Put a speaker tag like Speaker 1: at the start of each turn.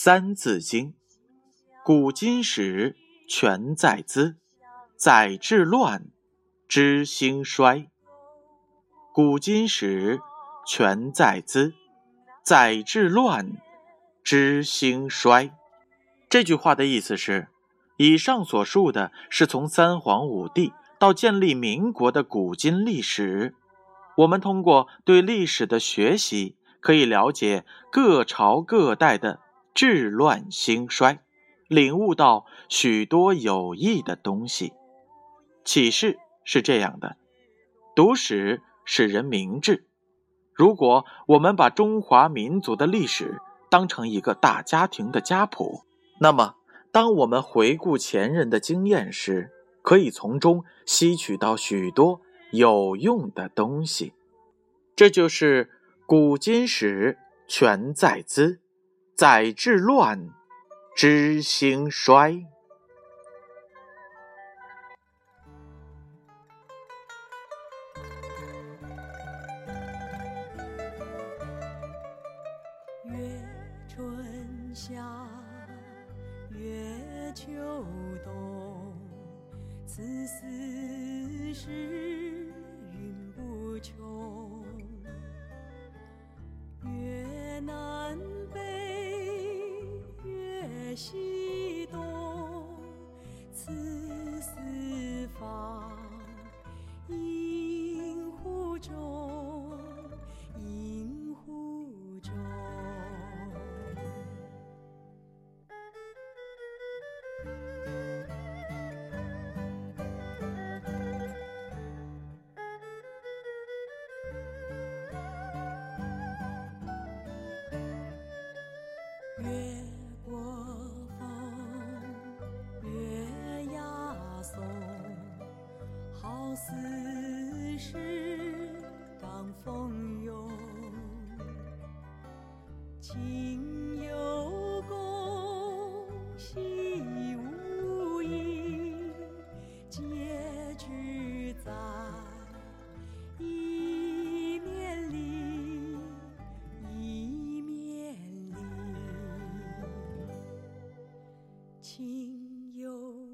Speaker 1: 三字经》，古今史全在兹，载治乱，知兴衰。古今史全在兹，载治乱，知兴衰。这句话的意思是，以上所述的是从三皇五帝到建立民国的古今历史。我们通过对历史的学习，可以了解各朝各代的。治乱兴衰，领悟到许多有益的东西。启示是这样的：读史使人明智。如果我们把中华民族的历史当成一个大家庭的家谱，那么当我们回顾前人的经验时，可以从中吸取到许多有用的东西。这就是古今史全在兹。载治乱，知兴衰。
Speaker 2: 月春夏，月秋冬，此四时心。情有攻心无义，结局在一面里，一面里，情有。